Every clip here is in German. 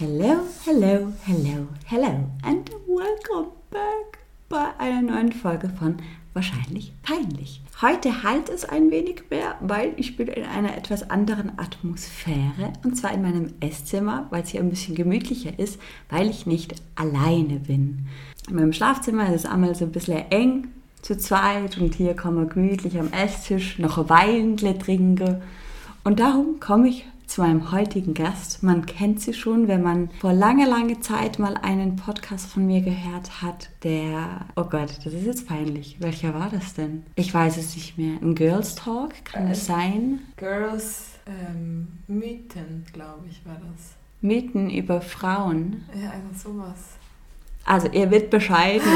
Hello, hello, hello, hello and welcome back bei einer neuen Folge von Wahrscheinlich Peinlich. Heute halt es ein wenig mehr, weil ich bin in einer etwas anderen Atmosphäre und zwar in meinem Esszimmer, weil es hier ein bisschen gemütlicher ist, weil ich nicht alleine bin. In meinem Schlafzimmer ist es einmal so ein bisschen eng zu zweit und hier kann man gemütlich am Esstisch noch ein Wein trinken und darum komme ich zu meinem heutigen Gast. Man kennt sie schon, wenn man vor langer, langer Zeit mal einen Podcast von mir gehört hat, der, oh Gott, das ist jetzt peinlich. Welcher war das denn? Ich weiß es nicht mehr. Ein Girls Talk, kann äh, es sein? Girls ähm, Mythen, glaube ich, war das. Mythen über Frauen. Ja, einfach sowas. Also ihr wird bescheiden.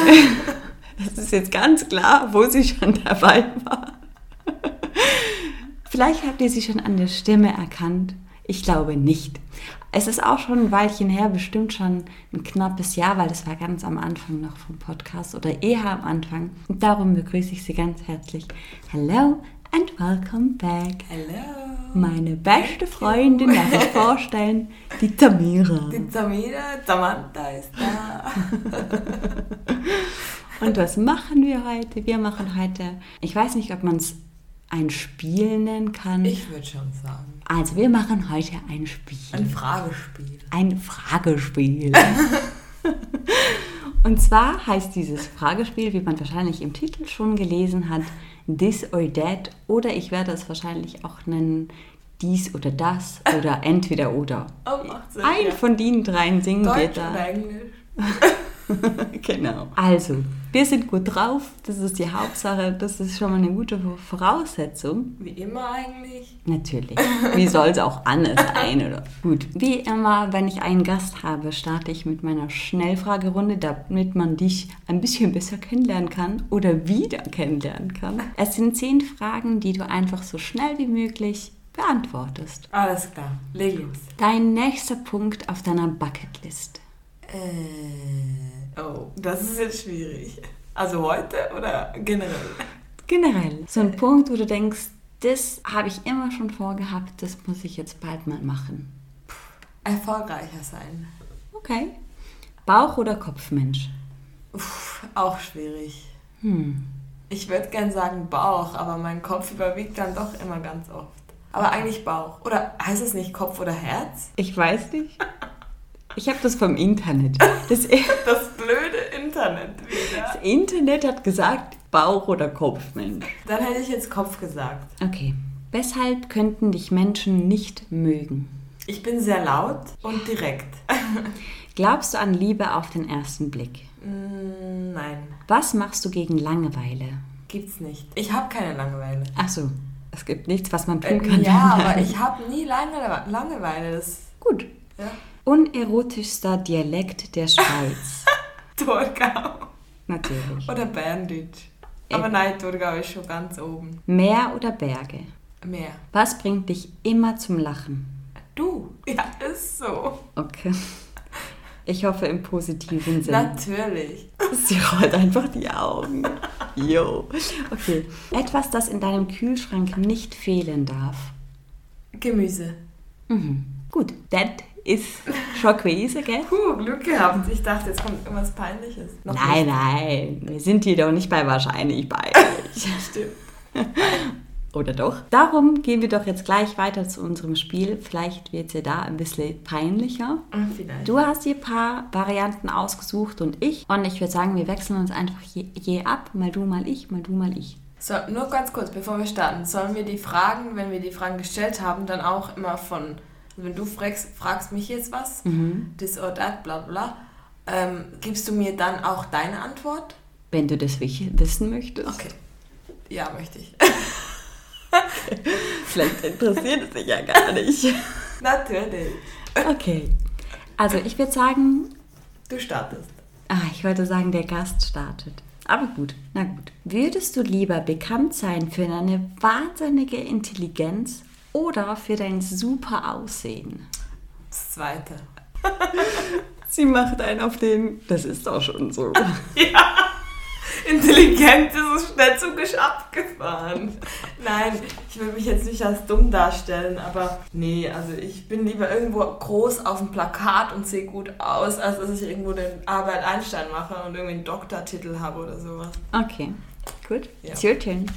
Es ist jetzt ganz klar, wo sie schon dabei war. Vielleicht habt ihr sie schon an der Stimme erkannt. Ich glaube nicht. Es ist auch schon ein Weilchen her, bestimmt schon ein knappes Jahr, weil das war ganz am Anfang noch vom Podcast oder eher am Anfang. Und darum begrüße ich Sie ganz herzlich. Hello and welcome back. Hello. Meine beste Freundin darf ich vorstellen, die Tamira. Die Tamira, Samantha ist da. Und was machen wir heute? Wir machen heute, ich weiß nicht, ob man es ein Spiel nennen kann. Ich würde schon sagen. Also wir machen heute ein Spiel. Ein Fragespiel. Ein Fragespiel. Und zwar heißt dieses Fragespiel, wie man wahrscheinlich im Titel schon gelesen hat, This or That. Oder ich werde es wahrscheinlich auch nennen, dies oder das oder entweder oder. Oh, Sinn, Ein ja. von den dreien singen wir Deutsch da. oder Englisch? genau. Also, wir sind gut drauf. Das ist die Hauptsache. Das ist schon mal eine gute Voraussetzung. Wie immer eigentlich. Natürlich. Wie soll es auch anders sein, oder? Gut. Wie immer, wenn ich einen Gast habe, starte ich mit meiner Schnellfragerunde, damit man dich ein bisschen besser kennenlernen kann oder wieder kennenlernen kann. Es sind zehn Fragen, die du einfach so schnell wie möglich beantwortest. Alles klar. Leg los. Dein nächster Punkt auf deiner Bucketlist. Äh, oh, das ist jetzt schwierig. Also heute oder generell? Generell. So ein Punkt, wo du denkst, das habe ich immer schon vorgehabt, das muss ich jetzt bald mal machen. Erfolgreicher sein. Okay. Bauch- oder Kopfmensch? Uff, auch schwierig. Hm. Ich würde gern sagen Bauch, aber mein Kopf überwiegt dann doch immer ganz oft. Aber eigentlich Bauch. Oder heißt es nicht Kopf oder Herz? Ich weiß nicht. Ich habe das vom Internet. Das, Das blöde Internet wieder. das Internet hat gesagt, Bauch- oder Kopfmensch. Dann hätte ich jetzt Kopf gesagt. Okay. Weshalb könnten dich Menschen nicht mögen? Ich bin sehr laut und direkt. Glaubst du an Liebe auf den ersten Blick? Mm, Nein, Was machst du gegen Langeweile? gibt's nicht. Ich habe keine Langeweile. Ach so, es gibt nichts, was man Äh, tun kann. ja, aber ich habe nie lange Langeweile. Das, Gut. ja. Unerotischster Dialekt der Schweiz. Thurgau. Natürlich. Oder Berndeutsch. Äh. Aber nein, Thurgau ist schon ganz oben. Meer oder Berge? Mehr. Was bringt dich immer zum Lachen? Du? Ja, ist so. Okay. Ich hoffe im positiven Sinn. Natürlich. Sie rollt einfach die Augen. Jo. Okay. Etwas, das in deinem Kühlschrank nicht fehlen darf. Gemüse. Mhm. Gut. Das ist schon gewesen, gell? Puh, Glück gehabt. Ich dachte, jetzt kommt irgendwas Peinliches. Noch Nein, nicht. nein. Wir sind hier doch nicht bei wahrscheinlich bei. Stimmt. Oder doch? Darum gehen wir doch jetzt gleich weiter zu unserem Spiel. Vielleicht wird es ja da ein bisschen peinlicher. Ah, Vielleicht. Du hast dir ein paar Varianten ausgesucht und ich. Und ich würde sagen, wir wechseln uns einfach je, je ab. Mal du, mal ich, mal du, mal ich. So, nur ganz kurz, bevor wir starten. Sollen wir die Fragen, wenn wir die Fragen gestellt haben, dann auch immer von, also wenn du fragst, fragst mich jetzt was, Mhm. this or that, bla bla, ähm, gibst du mir dann auch deine Antwort? Wenn du das wissen möchtest. Okay. Ja, möchte ich. Vielleicht interessiert es dich ja gar nicht. Natürlich. Okay. Also ich würde sagen, Du startest. ah, ich wollte sagen, der Gast startet. Aber gut, na gut. Würdest du lieber bekannt sein für deine wahnsinnige Intelligenz oder für dein super Aussehen? Das zweite. Sie macht einen auf den, das ist doch schon so. Intelligent ist es schnell zugisch abgefahren. Nein, ich will mich jetzt nicht als dumm darstellen, aber nee, also ich bin lieber irgendwo groß auf dem Plakat und sehe gut aus, als dass ich irgendwo den Albert Einstein mache und irgendwie einen Doktortitel habe oder sowas. Okay, gut. Ja. It's your turn.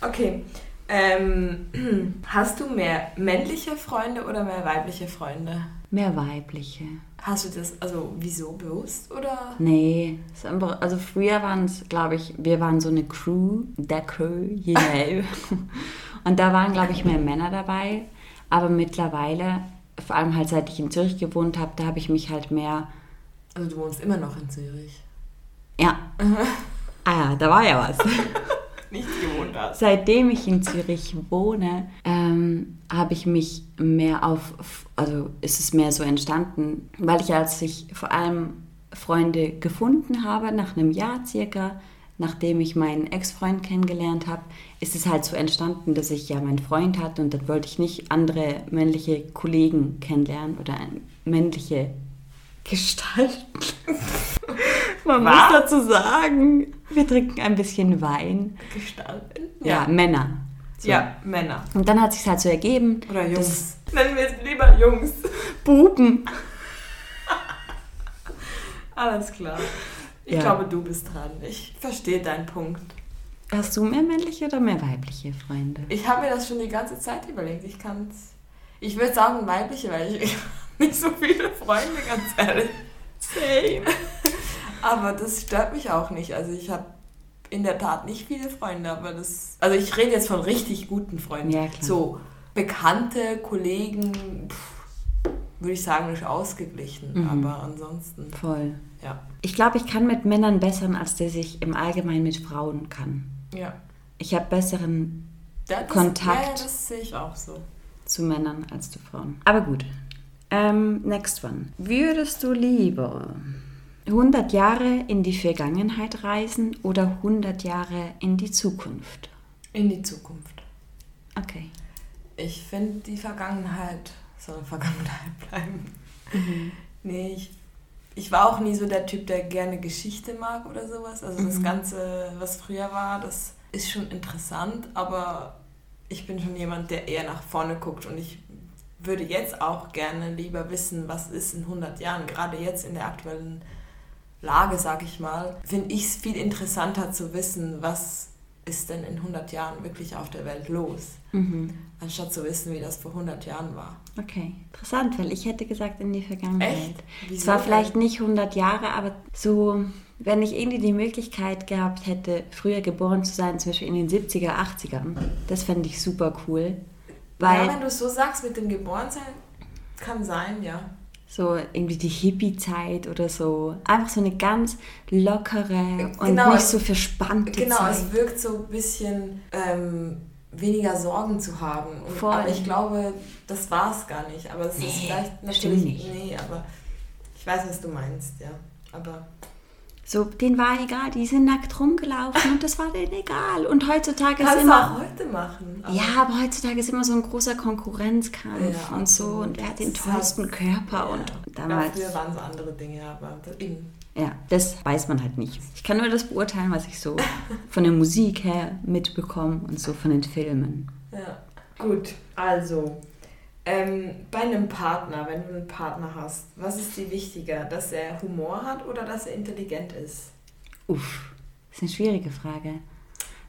Okay. Ähm, hast du mehr männliche Freunde oder mehr weibliche Freunde? Mehr weibliche. Hast du das, also wieso bewusst oder? Nee, ist einfach- also früher waren es, glaube ich, wir waren so eine Crew, der Crew, know. Und da waren, glaube ich, mehr Männer dabei. Aber mittlerweile, vor allem halt seit ich in Zürich gewohnt habe, da habe ich mich halt mehr, Also du wohnst immer noch in Zürich. ja. Ah ja, da war ja was. Nicht gewohnt hast. Seitdem ich in Zürich wohne, ähm, habe ich mich mehr auf, also ist es mehr so entstanden, weil ich als ich vor allem Freunde gefunden habe, nach einem Jahr circa, nachdem ich meinen Ex-Freund kennengelernt habe, ist es halt so entstanden, dass ich ja meinen Freund hatte und dann wollte ich nicht andere männliche Kollegen kennenlernen oder männliche Gestalten. Man Was? muss dazu sagen, wir trinken ein bisschen Wein. Gestalten? Ja, Männer. So. Ja, Männer. Und dann hat sich halt so ergeben, Oder Jungs. Nennen wir es lieber Jungs. Buben. Alles klar. Ich Ja. glaube, du bist dran. Ich verstehe deinen Punkt. Hast du mehr männliche oder mehr weibliche Freunde? Ich habe mir das schon die ganze Zeit überlegt. Ich kann es. Ich würde sagen weibliche, weil ich, nicht so viele Freunde, ganz ehrlich. Same. Aber das stört mich auch nicht. Also ich habe in der Tat nicht viele Freunde, aber das. Also ich rede jetzt von richtig guten Freunden. Ja, klar. So bekannte Kollegen, pff, würde ich sagen, ist ausgeglichen. Mhm. Aber ansonsten, Voll. ja. Ich glaube, ich kann mit Männern bessern, als dass ich im Allgemeinen mit Frauen kann. Ja. Ich habe besseren das, Kontakt. Ja, das sehe ich auch so. zu Männern als zu Frauen. Aber gut. Ähm, next one. Würdest du lieber 100 Jahre in die Vergangenheit reisen oder 100 Jahre in die Zukunft? In die Zukunft. Okay. Ich finde, die Vergangenheit soll Vergangenheit bleiben. Nee, ich, ich war auch nie so der Typ, der gerne Geschichte mag oder sowas. Also das Mhm. Ganze, was früher war, das ist schon interessant, aber ich bin schon jemand, der eher nach vorne guckt und ich würde jetzt auch gerne lieber wissen, was ist in 100 Jahren, gerade jetzt in der aktuellen Lage, sag ich mal, finde ich es viel interessanter zu wissen, was ist denn in 100 Jahren wirklich auf der Welt los, Mhm. anstatt zu wissen, wie das vor 100 Jahren war. Okay, interessant, weil ich hätte gesagt in die Vergangenheit. Echt? Es war vielleicht nicht 100 Jahre, aber so, wenn ich irgendwie die Möglichkeit gehabt hätte, früher geboren zu sein, zum Beispiel in den 70er, 80ern, das fände ich super cool. Weil ja, wenn du es so sagst mit dem Geborensein, kann sein, ja. so irgendwie die Hippie-Zeit oder so, einfach so eine ganz lockere und Genau, nicht so verspannte Genau, Zeit. es wirkt so ein bisschen ähm, weniger Sorgen zu haben. Und, Voll. aber ich glaube, das war es gar nicht. Aber es ist Nee, vielleicht stimmt natürlich. nicht. Nee, aber ich weiß, was du meinst, ja. Aber So, denen war egal, die sind nackt rumgelaufen und das war denen egal. Und heutzutage ist kannst du immer... auch heute machen. aber- Ja, aber heutzutage ist immer so ein großer Konkurrenzkampf Ja, und so und wer hat den tollsten heißt, Körper ja. und Ja, damals. früher waren es andere Dinge, aber eben. Ja, das weiß man halt nicht. Ich kann nur das beurteilen, was ich so von der Musik her mitbekomme und so von den Filmen. Ja. Gut, also ähm, bei einem Partner, wenn du einen Partner hast, was ist dir wichtiger, dass er Humor hat oder dass er intelligent ist? Uff, das ist eine schwierige Frage.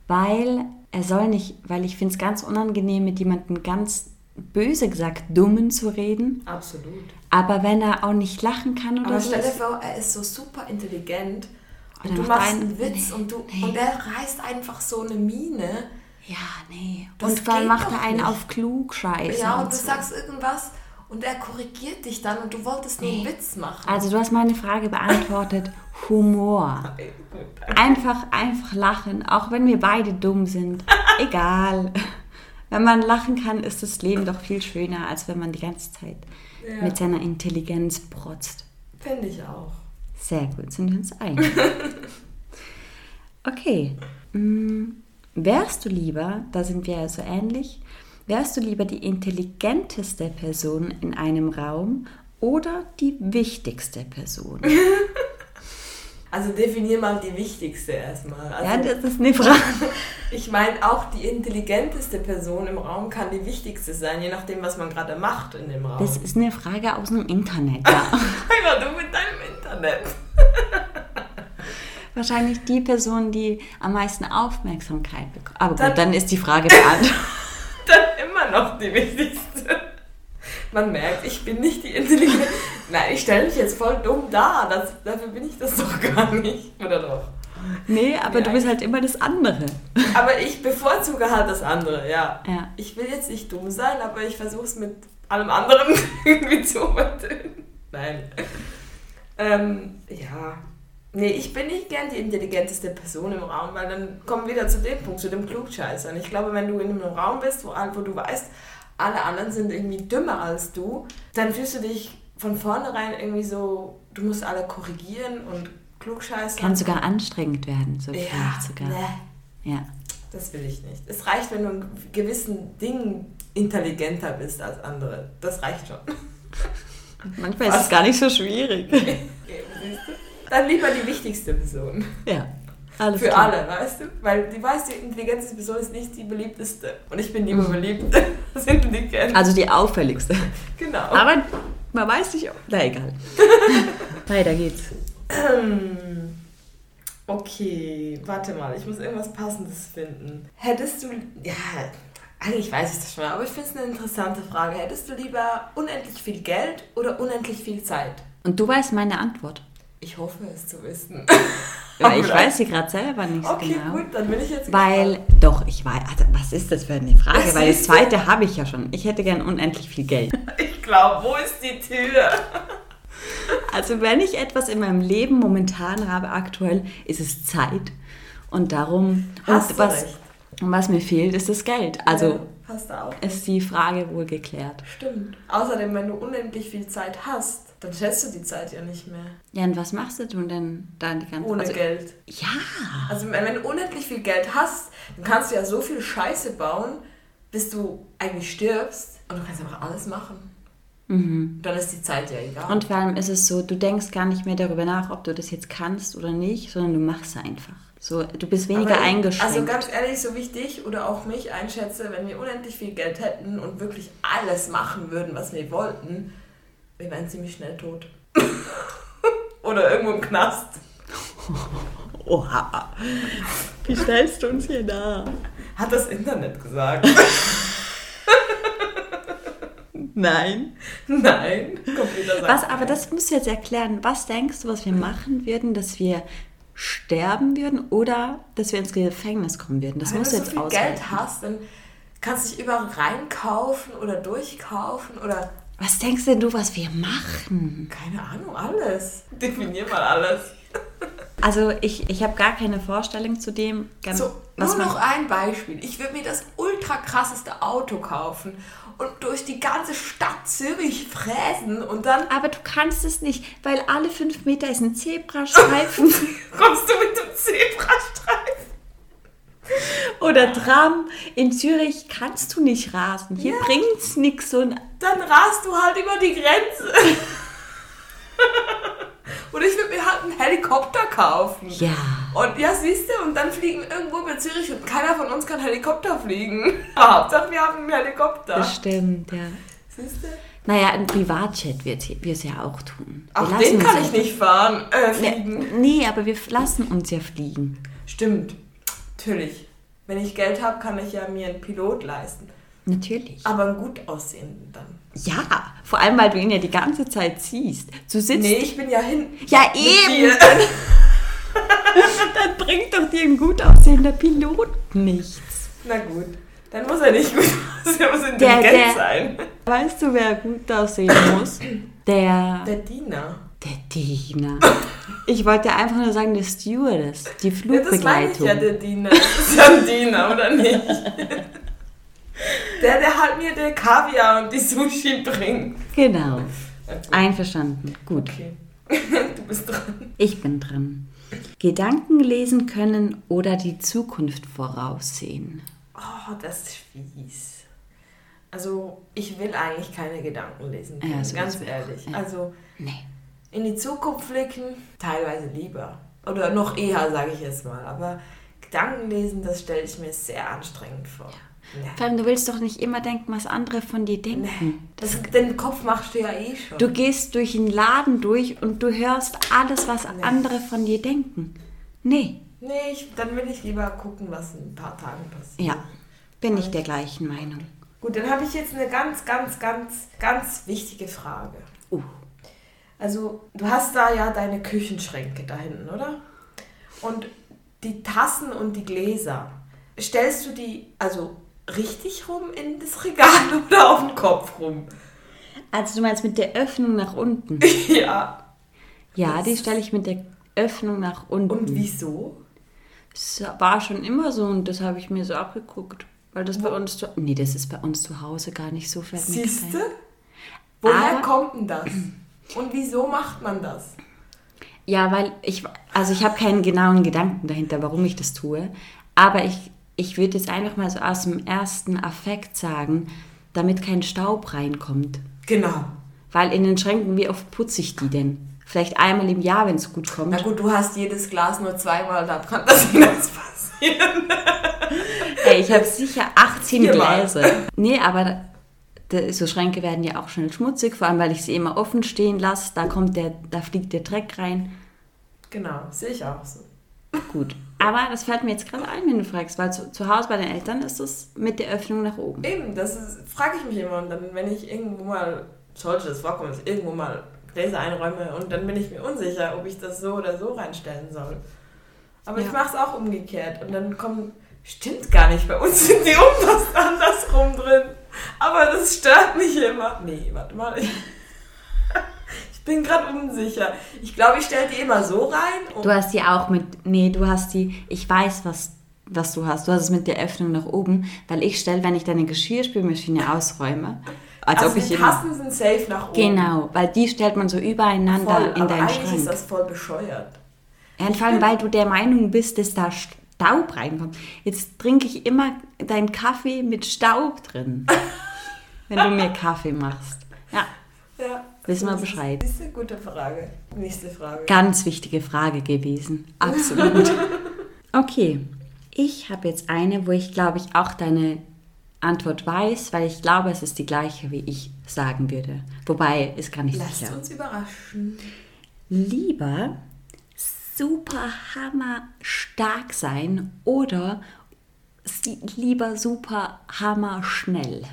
Weil er soll nicht, weil ich finde es ganz unangenehm, mit jemandem ganz böse gesagt Dummen zu reden. Absolut. Aber wenn er auch nicht lachen kann oder Aber so. stell dir vor, er ist so super intelligent Und und du machst einen- einen Witz nee, und, du, nee. und er reißt einfach so eine Miene. Ja, nee. Das und dann macht er einen nicht. auf Klugscheiße. ja, und und du so. sagst irgendwas und er korrigiert dich dann und du wolltest nur einen Witz machen. Also du hast meine Frage beantwortet. Humor. Einfach, einfach lachen, auch wenn wir beide dumm sind. Egal. Wenn man lachen kann, ist das Leben doch viel schöner, als wenn man die ganze Zeit Ja. mit seiner Intelligenz protzt. Finde ich auch. Sehr gut, sind wir uns einig. Okay. mm, Wärst du lieber, da sind wir ja so ähnlich, wärst du lieber die intelligenteste Person in einem Raum oder die wichtigste Person? Also definier mal die wichtigste erstmal. Also, ja, das ist eine Frage. Ich meine, auch die intelligenteste Person im Raum kann die wichtigste sein, je nachdem, was man gerade macht in dem Raum. Das ist eine Frage aus dem Internet, ja. Einfach du mit deinem Internet. Wahrscheinlich die Person, die am meisten Aufmerksamkeit bekommt. Aber gut, dann, dann ist die Frage beantwortet. dann immer noch die wichtigste. Man merkt, ich bin nicht die Intelligente. Nein, ich stelle mich jetzt voll dumm dar. Das, dafür bin ich das doch gar nicht. Oder doch? Nee, aber nee, du bist halt immer das andere. Aber ich bevorzuge halt das andere, ja. ja. Ich will jetzt nicht dumm sein, aber ich versuche es mit allem anderen irgendwie zu übertönen. Nein. Ähm, ja. Nee, ich bin nicht gern die intelligenteste Person im Raum, weil dann kommen wir wieder zu dem Punkt, zu dem Klugscheißer. Und ich glaube, wenn du in einem Raum bist, wo, wo du weißt, alle anderen sind irgendwie dümmer als du, dann fühlst du dich von vornherein irgendwie so, du musst alle korrigieren und klugscheißen. Kann sogar anstrengend werden, so ja, sogar. Nee. Ja. Das will ich nicht. Es reicht, wenn du in gewissen Dingen intelligenter bist als andere. Das reicht schon. Manchmal ist es gar nicht so schwierig. Dann lieber die wichtigste Person. Ja. Alles Für klar. alle, weißt du? Weil die weiß, die intelligenteste Person ist nicht die beliebteste. Und ich bin lieber beliebt als intelligent. Also die auffälligste. Genau. Aber man weiß nicht. Na egal. Weiter geht's. Okay, warte mal, ich muss irgendwas Passendes finden. Hättest du. Ja, eigentlich weiß ich das schon, aber ich finde es eine interessante Frage. Hättest du lieber unendlich viel Geld oder unendlich viel Zeit? Und du weißt meine Antwort. Ich hoffe es zu wissen. Ja, ich weiß sie gerade selber nicht so okay, genau. gut, dann bin ich jetzt Weil, gespannt. doch, ich weiß, also, was ist das für eine Frage? Das Weil das zweite habe ich ja schon. Ich hätte gern unendlich viel Geld. Ich glaube, wo ist die Tür? Also wenn ich etwas in meinem Leben momentan habe, aktuell, ist es Zeit. Und darum, Hast und du was, recht. und was mir fehlt, ist das Geld. Also Ja, passt auch. ist die Frage wohl geklärt. Stimmt. Außerdem, wenn du unendlich viel Zeit hast, dann schätzt du die Zeit ja nicht mehr. Ja, und was machst du denn dann die ganze Ohne also, Geld. Ja, Also wenn du unendlich viel Geld hast, dann kannst du ja so viel Scheiße bauen, bis du eigentlich stirbst und du kannst einfach alles machen. Dann ist die Zeit ja egal. und vor allem ist es so, du denkst gar nicht mehr darüber nach, ob du das jetzt kannst oder nicht, sondern du machst es einfach. So, du bist weniger Aber ich- eingeschränkt. Also ganz ehrlich, so wie ich dich oder auch mich einschätze, wenn wir unendlich viel Geld hätten und wirklich alles machen würden, was wir wollten, wir wären ziemlich schnell tot. oder irgendwo im Knast. Oha. Wie stellst du uns hier da? Hat das Internet gesagt? Nein. Nein. Computer sagt Was, aber das musst du jetzt erklären. Was denkst du, was wir machen würden, dass wir sterben würden oder dass wir ins Gefängnis kommen würden? Das Wenn musst du du so jetzt viel aushalten. Geld hast, dann kannst du dich überall reinkaufen oder durchkaufen oder Was denkst denn du, was wir machen? keine Ahnung, alles. Definier mal alles. Also ich, ich habe gar keine Vorstellung zu dem. Ganz, So, nur noch ein Beispiel. Ich würde mir das ultra krasseste Auto kaufen und durch die ganze Stadt Zürich fräsen und dann aber du kannst es nicht, weil alle fünf Meter ist ein Zebrastreifen kommst du mit dem Zebrastreifen. Oder Tram. In Zürich kannst du nicht rasen. Hier bringt's nichts. So ein Dann rast du halt über die Grenze. Oder ich würde mir halt einen Helikopter kaufen. ja. Und ja, siehst du, und dann fliegen wir irgendwo über Zürich und keiner von uns kann Helikopter fliegen. Hauptsache, wir haben einen Helikopter. Das stimmt, ja. Siehst du? Naja, ein Privatjet wird wir es ja auch tun. Wir lassen den kann ja- ich nicht fahren, äh, fliegen. Nee, nee, aber wir lassen uns ja fliegen. Stimmt, natürlich. Wenn ich Geld habe, kann ich ja mir einen Pilot leisten. Natürlich. Aber einen gut aussehenden dann. Ja, vor allem, weil du ihn ja die ganze Zeit siehst. Du sitzt. Nee, ich bin ja hin. Ja, eben. Dann bringt doch dir ein gut aussehender Pilot nichts. Na gut, dann muss er nicht gut aussehen, er muss Der- intelligent der- sein. Weißt du, wer gut aussehen muss? Der. Der Diener. Der Diener. Ich wollte einfach nur sagen, der Stewardess. Die Ja, das meine ich Flugbegleitung. ja, der Diener. Das ist ja ein Diener, oder nicht? Der, der halt mir den Kaviar und die Sushi bringt. Genau. Einverstanden. Gut. Okay. Du bist dran. Ich bin dran. Gedanken lesen können oder die Zukunft voraussehen. Oh, das ist fies. Also, ich will eigentlich keine Gedanken lesen können, Ja, ganz ehrlich. Ja. Also, Nee. In die Zukunft blicken, teilweise lieber. Oder noch eher, sage ich jetzt mal. Aber Gedanken lesen, das stelle ich mir sehr anstrengend vor. Ja. Vor allem, du willst doch nicht immer denken, was andere von dir denken. Nee. Das, den Kopf machst du ja eh schon. Du gehst durch einen Laden durch und du hörst alles, was nee. andere von dir denken. Nee. Nee, ich, dann will ich lieber gucken, was in ein paar Tagen passiert. Ja, bin ich der gleichen Meinung. Gut, dann habe ich jetzt eine ganz, ganz, ganz, ganz wichtige Frage. Uh. Also, du hast da ja deine Küchenschränke da hinten, oder? Und die Tassen und die Gläser, stellst du die also richtig rum in das Regal oder auf den Kopf rum? Also du meinst mit der Öffnung nach unten? ja. Ja, das die stelle ich mit der Öffnung nach unten. Und wieso? Das war schon immer so und das habe ich mir so abgeguckt. Weil das Wo? bei uns zu, nee, das ist bei uns zu Hause gar nicht so fett. Siehst du? Woher Aber, kommt denn das? Und wieso macht man das? Ja, weil ich, also ich habe keinen genauen Gedanken dahinter, warum ich das tue. Aber ich, ich würde jetzt einfach mal so aus dem ersten Affekt sagen, damit kein Staub reinkommt. Genau. Weil in den Schränken, wie oft putze ich die denn? Vielleicht einmal im Jahr, wenn es gut kommt. Na gut, du hast jedes Glas nur zweimal, da kann das nichts passieren. Ey, ich habe sicher 18 Viermal. Gläser. Nee, aber so Schränke werden ja auch schnell schmutzig, vor allem weil ich sie immer offen stehen lasse. Da kommt der, da fliegt der Dreck rein. Genau, sehe ich auch so. Gut. Aber das fällt mir jetzt gerade ein, wenn du fragst, weil zu, zu Hause bei den Eltern ist es mit der Öffnung nach oben. Eben, das frage ich mich immer. Und dann, wenn ich irgendwo mal, sollte das vorkommen, irgendwo mal Gläser einräume und dann bin ich mir unsicher, ob ich das so oder so reinstellen soll. Aber ja. ich mache es auch umgekehrt. Und dann kommen, stimmt gar nicht, bei uns sind die um andersrum drin. Aber das stört mich immer. Nee, warte mal. Ich, ich bin gerade unsicher. Ich glaube, ich stelle die immer so rein. Du hast die auch mit. Nee, du hast die. Ich weiß, was, was du hast. Du hast es mit der Öffnung nach oben, weil ich stelle, wenn ich deine Geschirrspülmaschine ausräume. Als also ob die Tassen sind safe nach oben. Genau, weil die stellt man so übereinander voll, in deinen Schrank. ist das voll bescheuert. Ja, vor allem, weil du der Meinung bist, dass da Staub reinkommt. Jetzt trinke ich immer deinen Kaffee mit Staub drin, wenn du mir Kaffee machst. Ja. Ja. Wissen wir Bescheid. Das ist eine gute Frage. Nächste Frage. Ganz wichtige Frage gewesen. Absolut. Okay. Ich habe jetzt eine, wo ich glaube ich auch deine Antwort weiß, weil ich glaube, es ist die gleiche, wie ich sagen würde. Wobei, ist gar nicht Lasst sicher. Lasst uns überraschen. Lieber super hammer stark sein oder lieber super hammer schnell?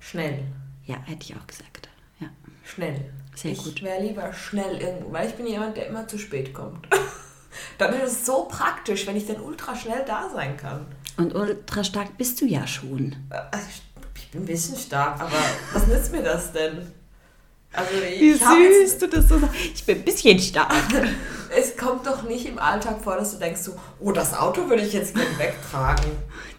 Schnell. Ja, hätte ich auch gesagt. Ja. Schnell. Sehr ich gut. Ich wäre lieber schnell irgendwo, weil ich bin jemand, der immer zu spät kommt. dann ist es so praktisch, wenn ich dann ultra schnell da sein kann. Und ultra stark bist du ja schon. Äh, ich bin ein bisschen stark, aber was nützt mir das denn? Also Wie süß du das so sagst. Ich bin ein bisschen stark. kommt doch nicht im Alltag vor, dass du denkst so, oh, das Auto würde ich jetzt gerne wegtragen.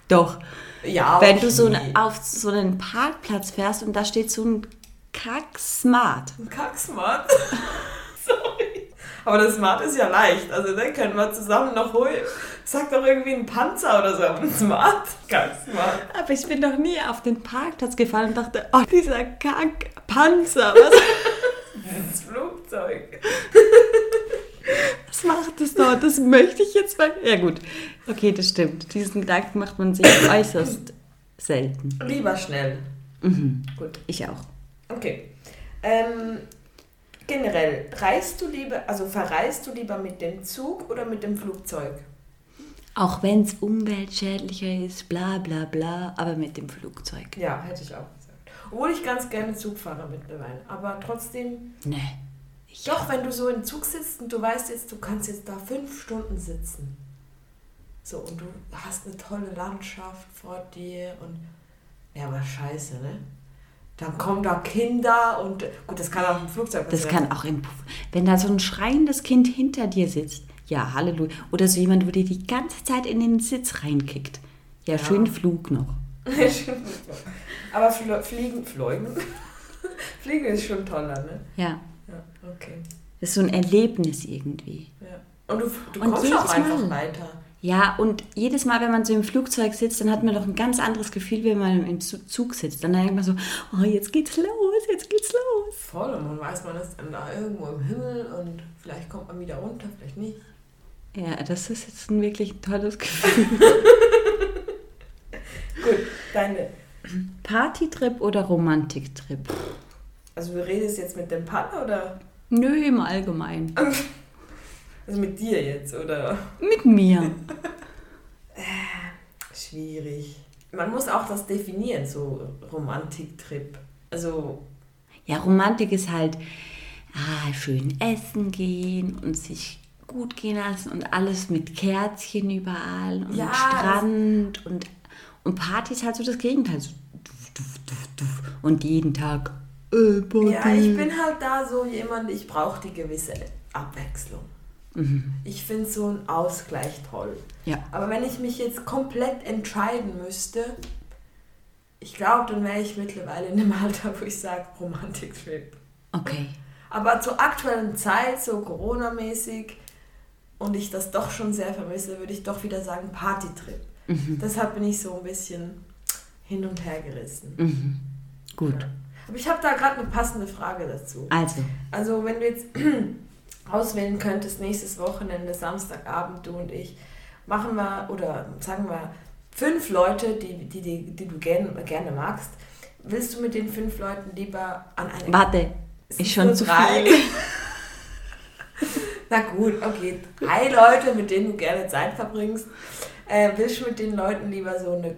Doch. Ja, Wenn du so eine, auf so einen Parkplatz fährst und da steht so ein Kack-Smart. Ein Kack-Smart? Sorry. Aber das Smart ist ja leicht. Also dann können wir zusammen noch holen. Sag doch irgendwie ein Panzer oder so. Ein Smart. Kack Smart. Aber ich bin doch nie auf den Parkplatz gefallen und dachte, oh, dieser Kack-Panzer. Was? das Flugzeug. Was macht das dort? Das möchte ich jetzt mal. Ja, gut. Okay, das stimmt. Diesen Gedanken macht man sich äußerst selten. Lieber schnell. Mhm. Gut. Ich auch. Okay. Ähm, generell, reist du lieber, also verreist du lieber mit dem Zug oder mit dem Flugzeug? Auch wenn es umweltschädlicher ist, bla bla bla, aber mit dem Flugzeug. Ja, hätte ich auch gesagt. Obwohl ich ganz gerne Zug fahre mittlerweile. Aber trotzdem. Nee. Doch, wenn du so im Zug sitzt und du weißt jetzt, du kannst jetzt da fünf Stunden sitzen. So, und du hast eine tolle Landschaft vor dir und. Ja, aber scheiße, ne? Dann kommen da Kinder und gut, das kann auch im Flugzeug passieren. Das kann auch im Wenn da so ein schreiendes Kind hinter dir sitzt, ja, Halleluja. Oder so jemand, wo dir die ganze Zeit in den Sitz reinkickt. Ja, ja. schön Flug noch. schön Flug. Aber fl fliegen, fliegen, fliegen ist schon toller, ne? Ja. Okay. Das ist so ein Erlebnis irgendwie. Ja. Und du, du und kommst auch einfach Mal. weiter. Ja, und jedes Mal, wenn man so im Flugzeug sitzt, dann hat man doch ein ganz anderes Gefühl, wenn man im Zug sitzt. Dann denkt man so, oh, jetzt geht's los, jetzt geht's los. Voll, und man weiß, man ist dann da irgendwo im Himmel und vielleicht kommt man wieder runter, vielleicht nicht. Ja, das ist jetzt ein wirklich tolles Gefühl. Gut, deine. Partytrip oder Romantiktrip? Also, wir reden jetzt mit dem Partner oder? Nö, im Allgemeinen. Also mit dir jetzt, oder? Mit mir. Schwierig. Man muss auch das definieren, so Romantiktrip. Also, Ja, Romantik ist halt ah, schön essen gehen und sich gut gehen lassen und alles mit Kerzchen überall und Ja, Strand und, und Party ist halt so das Gegenteil. So duf, duf, duf, duf. Und jeden Tag äh, Party. ja, ich bin halt da so jemand, ich brauche die gewisse Abwechslung. Ich finde so einen Ausgleich toll. Ja. Aber wenn ich mich jetzt komplett entscheiden müsste, ich glaube, dann wäre ich mittlerweile in dem Alter, wo ich sage, Romantiktrip. Okay. Aber zur aktuellen Zeit, so Corona-mäßig, und ich das doch schon sehr vermisse, würde ich doch wieder sagen Partytrip. Deshalb bin ich so ein bisschen hin und her gerissen. Mhm. Gut. Aber ich habe da gerade eine passende Frage dazu. Also, Also wenn du jetzt auswählen könntest, nächstes Wochenende, Samstagabend, du und ich, machen wir, oder sagen wir, fünf Leute, die, die, die, die du gerne, gerne magst. Willst du mit den fünf Leuten lieber an eine... warte. Ist schon zu drei. viel. Na gut, okay. Drei Leute, mit denen du gerne Zeit verbringst. Äh, willst du mit den Leuten lieber so eine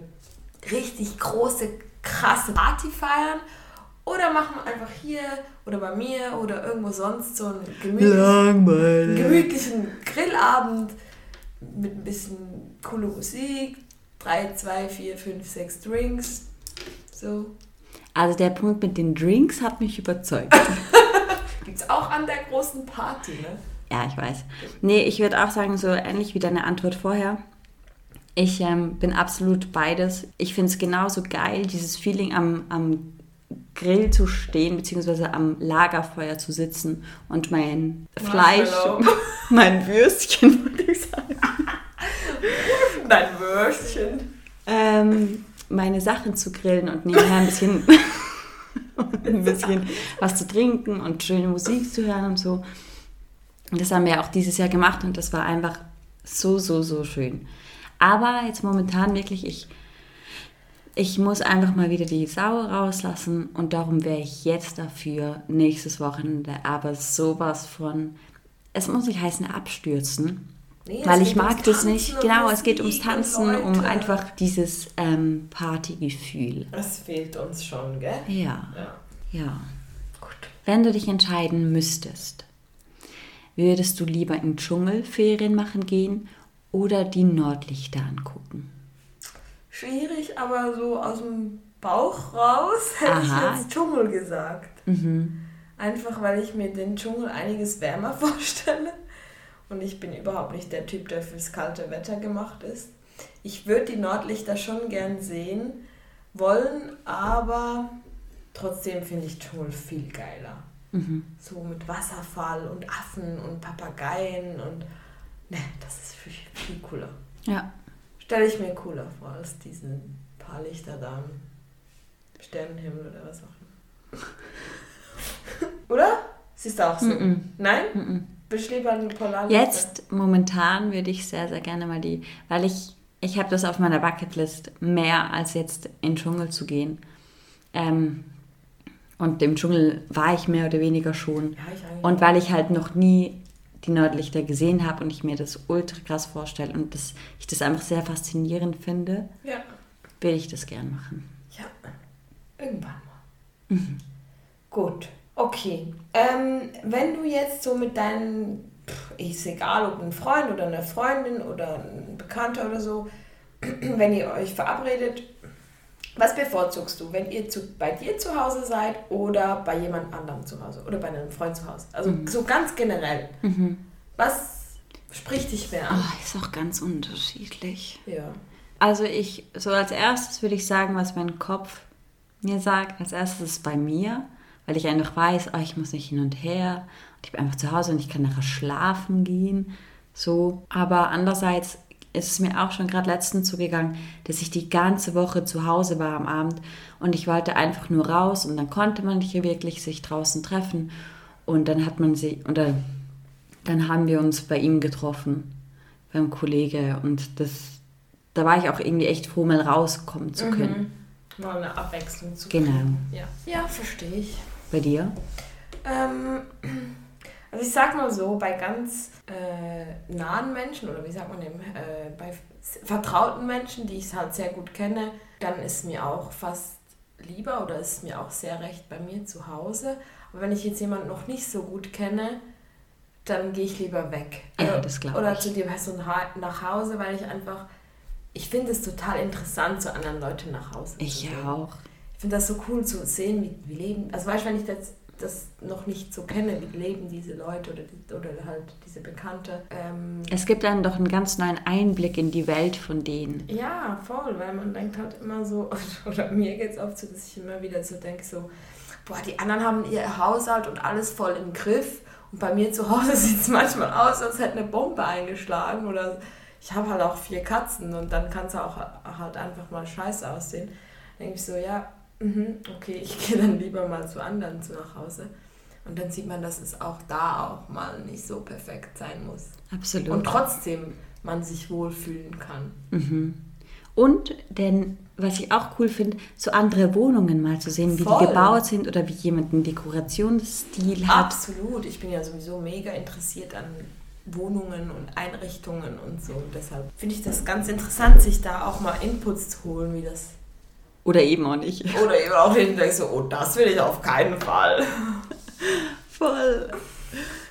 richtig große, krasse Party feiern? Oder machen wir einfach hier oder bei mir oder irgendwo sonst so einen gemütlichen, gemütlichen Grillabend mit ein bisschen coole Musik? Drei, zwei, vier, fünf, sechs Drinks. So. Also der Punkt mit den Drinks hat mich überzeugt. Gibt's auch an der großen Party, ne? Ja, ich weiß. Nee, ich würde auch sagen, so ähnlich wie deine Antwort vorher. Ich ähm, bin absolut beides. Ich finde es genauso geil, dieses Feeling am, am Grill zu stehen, beziehungsweise am Lagerfeuer zu sitzen und mein Fleisch, mein Würstchen, würde ich sagen, Dein Würstchen. ähm, meine Sachen zu grillen und nebenher ein bisschen, ein bisschen was zu trinken und schöne Musik zu hören und so. Und das haben wir auch dieses Jahr gemacht und das war einfach so, so, so schön. Aber jetzt momentan wirklich, ich, ich muss einfach mal wieder die Sau rauslassen und darum wäre ich jetzt dafür nächstes Wochenende aber sowas von, es muss nicht heißen abstürzen, Nee, weil ich mag das Tanzen nicht. Genau, es geht ums Tanzen, und um Leute. einfach dieses ähm, Partygefühl. Das fehlt uns schon, gell? Ja, Ja. ja. Gut. Wenn du dich entscheiden müsstest, würdest du lieber in Dschungelferien machen gehen oder die Nordlichter angucken? Schwierig, aber so aus dem Bauch raus hätte Aha. ich jetzt Dschungel gesagt. Mhm. Einfach weil ich mir den Dschungel einiges wärmer vorstelle. Und ich bin überhaupt nicht der Typ, der fürs kalte Wetter gemacht ist. Ich würde die Nordlichter schon gern sehen wollen, aber trotzdem finde ich Dschungel viel geiler. Mhm. So mit Wasserfall und Affen und Papageien und. Ne, das ist viel, viel cooler. Ja. Stelle ich mir cooler vor als diesen paar Lichter da am Sternenhimmel oder was auch immer. oder? Siehst du auch so? Mhm. Nein? Mhm. Bist du lieber ein Polarlichter? Jetzt momentan würde ich sehr, sehr gerne mal die, weil ich, ich habe das auf meiner Bucketlist, mehr als jetzt in den Dschungel zu gehen. Ähm, und im Dschungel war ich mehr oder weniger schon. Ja, ich eigentlich. Und weil ich halt noch nie die Nordlichter gesehen habe und ich mir das ultra krass vorstelle und das, ich das einfach sehr faszinierend finde, Ja. will ich das gern machen. Ja. Irgendwann mal. Gut. Okay. Ähm, wenn du jetzt so mit deinen, ist egal, ob ein Freund oder eine Freundin oder ein Bekannter oder so, wenn ihr euch verabredet, was bevorzugst du, wenn ihr zu, bei dir zu Hause seid oder bei jemand anderem zu Hause oder bei einem Freund zu Hause? Also so ganz generell. Was spricht dich mehr an? Oh, ist auch ganz unterschiedlich. Ja. Also ich, so als erstes würde ich sagen, was mein Kopf mir sagt. Als erstes ist bei mir, weil ich einfach weiß, oh, ich muss nicht hin und her. Und ich bin einfach zu Hause und ich kann nachher schlafen gehen. So. Aber andererseits ist es mir auch schon gerade letztens zugegangen, dass ich die ganze Woche zu Hause war am Abend und ich wollte einfach nur raus und dann konnte man hier wirklich sich draußen treffen und dann hat man sie, oder dann haben wir uns bei ihm getroffen. beim Kollege und das, da war ich auch irgendwie echt froh, mal rauskommen zu können. Mhm. Mal eine Abwechslung zu Genau. kriegen. Ja, ja verstehe ich. Bei dir? Ähm, also ich sag mal so, bei ganz äh, nahen Menschen oder wie sagt man dem, äh, bei vertrauten Menschen, die ich halt sehr gut kenne, dann ist mir auch fast lieber oder ist mir auch sehr recht bei mir zu Hause. Aber wenn ich jetzt jemanden noch nicht so gut kenne, dann gehe ich lieber weg. Ja, Also- das glaub Oder ich. zu der Person nach Hause, weil ich einfach, ich finde es total interessant, zu anderen Leuten nach Hause Ich zu gehen. auch. Ich finde das so cool zu sehen, wie, wie leben. Also weißt du, wenn ich das, das noch nicht so kenne, wie leben diese Leute oder, die, oder halt diese Bekannte. Ähm, Es gibt dann doch einen ganz neuen Einblick in die Welt von denen. ja, voll, weil man denkt halt immer so, oder mir geht es oft so, dass ich immer wieder so denke, so, boah, die anderen haben ihr Haushalt und alles voll im Griff. Und bei mir zu Hause sieht es manchmal aus, als hätte eine Bombe eingeschlagen. Oder ich habe halt auch vier Katzen und dann kann es auch halt einfach mal scheiße aussehen. denke ich so, ja, mhm, okay, ich gehe dann lieber mal zu anderen zu nach Hause. Und dann sieht man, dass es auch da auch mal nicht so perfekt sein muss. Absolut. Und trotzdem man sich wohlfühlen kann. Mhm. Und denn, was ich auch cool finde, so andere Wohnungen mal zu sehen, wie Voll. die gebaut sind oder wie jemand einen Dekorationsstil hat. Absolut. Ich bin ja sowieso mega interessiert an Wohnungen und Einrichtungen und so. Und deshalb finde ich das ganz interessant, sich da auch mal Inputs zu holen, wie das. Oder eben auch nicht. Oder eben auch hinterher so, oh, das will ich auf keinen Fall. Voll.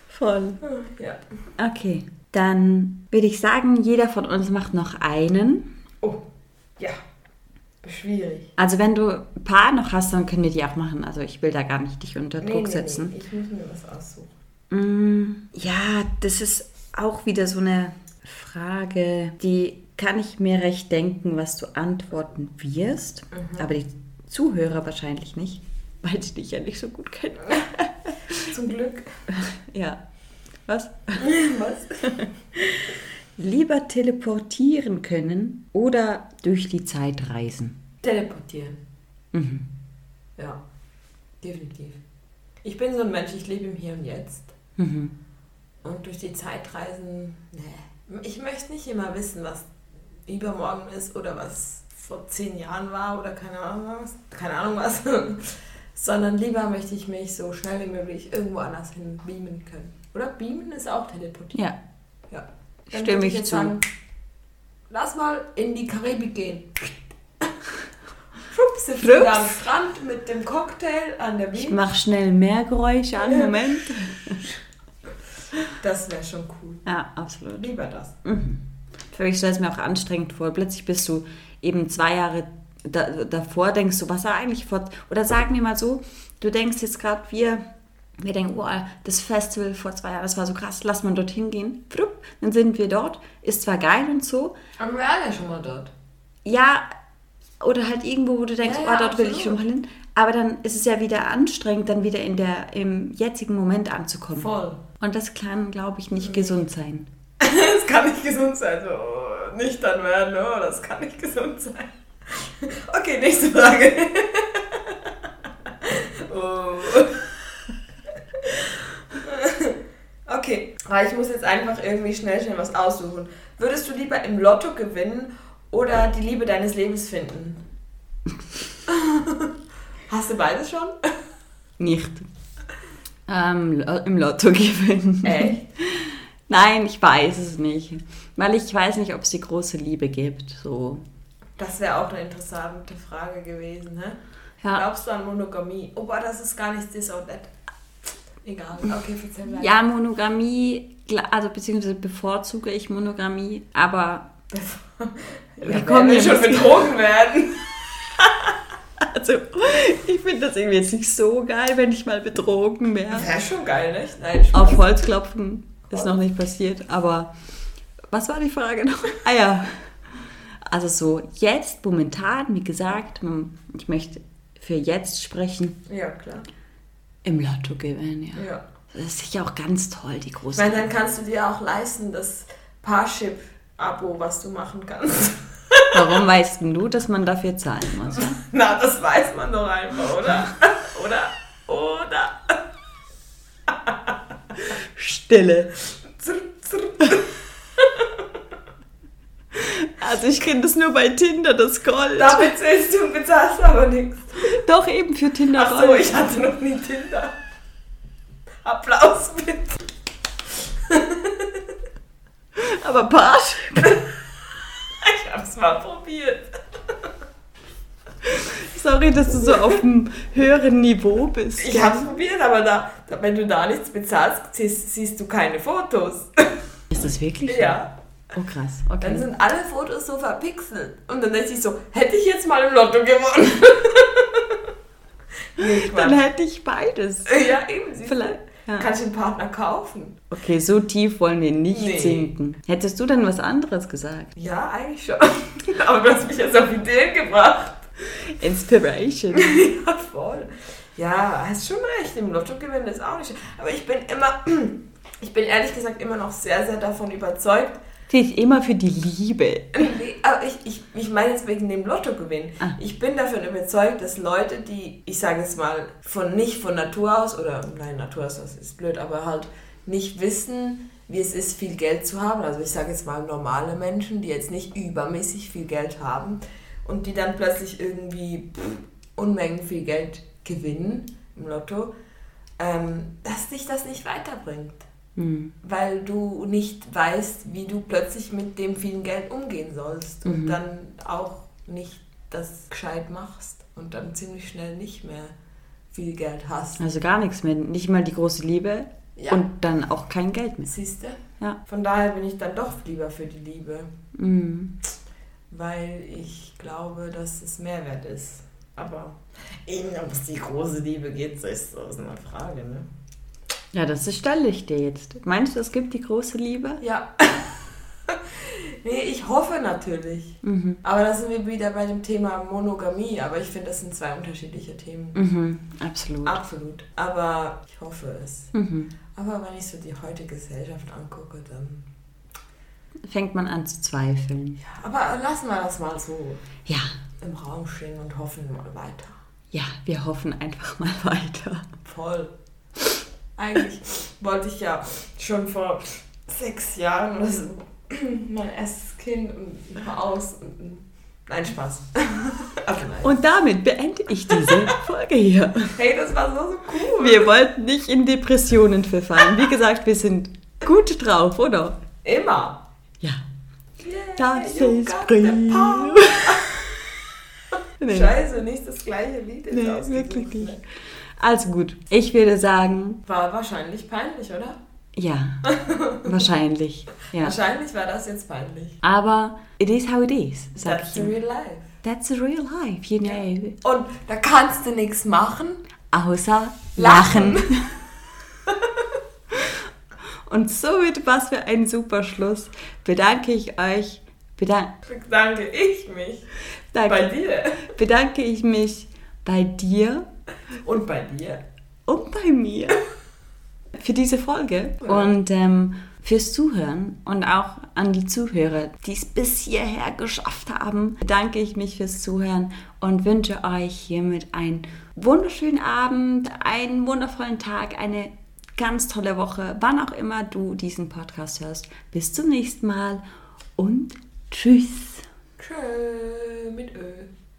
Voll. Ja. Okay, dann würde ich sagen, jeder von uns macht noch einen. Oh, ja. Schwierig. Also wenn du ein paar noch hast, dann können wir die auch machen. Also ich will da gar nicht dich unter Nee, Druck nee, setzen. nee. Ich muss mir was aussuchen. Mm, Ja, das ist auch wieder so eine Frage, die kann ich mir recht denken, was du antworten wirst. Aber die Zuhörer wahrscheinlich nicht, weil sie dich ja nicht so gut kennen. Zum Glück. Ja. Was? Was? Lieber teleportieren können oder durch die Zeit reisen? Teleportieren. Mhm. Ja. Definitiv. Ich bin so ein Mensch, ich lebe im Hier und Jetzt. Mhm. Und durch die Zeitreisen, nee. Ich möchte nicht immer wissen, was übermorgen ist oder was vor zehn Jahren war oder keine Ahnung was, keine Ahnung was. Sondern lieber möchte ich mich so schnell wie möglich irgendwo anders hin beamen können. Oder beamen ist auch teleportieren. Ja, Ja. stimme würde ich jetzt zu. sagen, lass mal in die Karibik gehen. Schwupp, wir Flups. am Strand mit dem Cocktail an der ich Beam. mache schnell mehr Geräusche an. Moment. Das wäre schon cool. Ja, absolut. Lieber das. Mhm. Für mich stelle es mir auch anstrengend vor. Plötzlich bist du eben zwei Jahre da, davor, denkst du, was war eigentlich vor. Oder sagen wir mal so, du denkst jetzt gerade, wir, wir denken, oh, das Festival vor zwei Jahren, das war so krass, lass mal dorthin gehen. Frupp, dann sind wir dort. Ist zwar geil und so. Aber wir waren ja schon mal dort. Ja, oder halt irgendwo, wo du denkst, Ja, ja, oh, dort will ich schon absolut. mal hin. Aber dann ist es ja wieder anstrengend, dann wieder in der, im jetzigen Moment anzukommen. Voll. Und das kann, glaube ich, nicht gesund sein. Das kann nicht gesund sein. So nüchtern werden, oh, das kann nicht gesund sein. Okay, nächste Frage. oh. Okay, weil ich muss jetzt einfach irgendwie schnell schnell was aussuchen. Würdest du lieber im Lotto gewinnen oder die Liebe deines Lebens finden? Hast du beides schon? Nicht. Ähm, Im Lotto gewinnen. Echt? Nein, ich weiß es nicht. Weil ich weiß nicht, ob es die große Liebe gibt. So. Das wäre auch eine interessante Frage gewesen, ne? Ja, Glaubst du an Monogamie? Oh, boah, das ist gar nicht this or that. Egal. Okay, erzähl weiter. ja Monogamie, also beziehungsweise bevorzuge ich Monogamie, aber Wir kommen kommen hier schon betrogen werden. also, ich finde das irgendwie jetzt nicht so geil, wenn ich mal betrogen wäre. Wäre schon geil, nicht? Nein, Spaß. Auf Holz klopfen ist noch nicht passiert, aber was war die Frage noch? Ah ja. Also so jetzt, momentan, wie gesagt, ich möchte für jetzt sprechen, Ja, klar. im Lotto gewinnen, ja. Ja. Das ist sicher auch ganz toll, die große. meine, dann kannst du dir auch leisten, das Parship-Abo, was du machen kannst. Warum weißt denn du, dass man dafür zahlen muss? Na, das weiß man doch einfach, oder? oder? Oder? Stille. Also ich kenne das nur bei Tinder, das Gold. Damit zählst du und bezahlst aber nichts. Doch eben für Tinder Ach so, Gold. ich hatte noch nie Tinder. Applaus bitte. Aber Part. Ich hab's mal probiert. Sorry, dass du so auf einem höheren Niveau bist. Ich hab's probiert, aber da, da, wenn du da nichts bezahlst, siehst, siehst du keine Fotos. Ist das wirklich? so? Ja. Oh krass, Dann okay. sind alle Fotos so verpixelt. Und dann denke ich so, hätte ich jetzt mal im Lotto gewonnen. nee, Dann hätte ich beides. Ja, eben. Vielleicht. Ja. Kannst du den Partner kaufen? Okay, so tief wollen wir nicht Nee. sinken. Hättest du denn was anderes gesagt? Ja, eigentlich schon. Aber du hast mich jetzt auf Ideen gebracht. Inspiration. Ja, voll. Ja, hast schon recht. Im Lotto gewinnen ist auch nicht. schlecht. Aber ich bin immer, ich bin ehrlich gesagt immer noch sehr, sehr davon überzeugt. Sie ist immer für die Liebe. Aber ich, ich, ich meine jetzt wegen dem Lottogewinn. Ah. Ich bin davon überzeugt, dass Leute, die, ich sage jetzt mal, von nicht von Natur aus, oder nein, Natur aus, das ist blöd, aber halt nicht wissen, wie es ist, viel Geld zu haben. Also ich sage jetzt mal normale Menschen, die jetzt nicht übermäßig viel Geld haben und die dann plötzlich irgendwie pff, Unmengen viel Geld gewinnen im Lotto, ähm, dass dich das nicht weiterbringt Hm. weil du nicht weißt, wie du plötzlich mit dem vielen Geld umgehen sollst und Mhm. dann auch nicht das gescheit machst und dann ziemlich schnell nicht mehr viel Geld hast. Also gar nichts mehr. Nicht mal die große Liebe Ja. und dann auch kein Geld mehr. Siehst du? Ja. Von daher bin ich dann doch lieber für die Liebe, Mhm. Weil ich glaube, dass es Mehrwert ist. Aber eben, ob es die große Liebe geht, so ist so eine Frage, ne? Ja, das stelle ich dir jetzt. Meinst du, es gibt die große Liebe? Ja. nee, ich hoffe natürlich. Mhm. Aber da sind wir wieder bei dem Thema Monogamie. Aber ich finde, das sind zwei unterschiedliche Themen. Mhm. Absolut. Absolut. Aber ich hoffe es. Mhm. Aber wenn ich so die heutige Gesellschaft angucke, dann. Fängt man an zu zweifeln. Ja, aber lassen wir das mal so Ja, im Raum stehen und hoffen mal weiter. ja, wir hoffen einfach mal weiter. Voll. Eigentlich wollte ich ja schon vor sechs Jahren oder so mein erstes Kind und ein Haus und ein Nein, Spaß. Aber nein. Und damit beende ich diese Folge hier. hey, das war so, so cool. Wir wollten nicht in Depressionen verfallen. Wie gesagt, wir sind gut drauf, oder? Immer. Das ist got Brie. the power. Nee, Scheiße, nicht das gleiche Lied. nee wirklich nicht. ne? Also gut, ich würde sagen, War wahrscheinlich peinlich, oder? ja, wahrscheinlich. Ja. Wahrscheinlich war das jetzt peinlich. Aber it is how it is, sag That's ich the immer. real life. That's real life, you know. Und da kannst du nichts machen. Außer Lachen. lachen. Und somit, was für ein super Schluss, bedanke ich euch, bedank, Danke ich mich. danke, Bei dir. bedanke ich mich bei dir Und bei dir. und bei mir für diese Folge Ja. und ähm, fürs Zuhören und auch an die Zuhörer, die es bis hierher geschafft haben, bedanke ich mich fürs Zuhören und wünsche euch hiermit einen wunderschönen Abend, einen wundervollen Tag, eine ganz tolle Woche, wann auch immer du diesen Podcast hörst. Bis zum nächsten Mal und tschüss. Tschö mit Ö.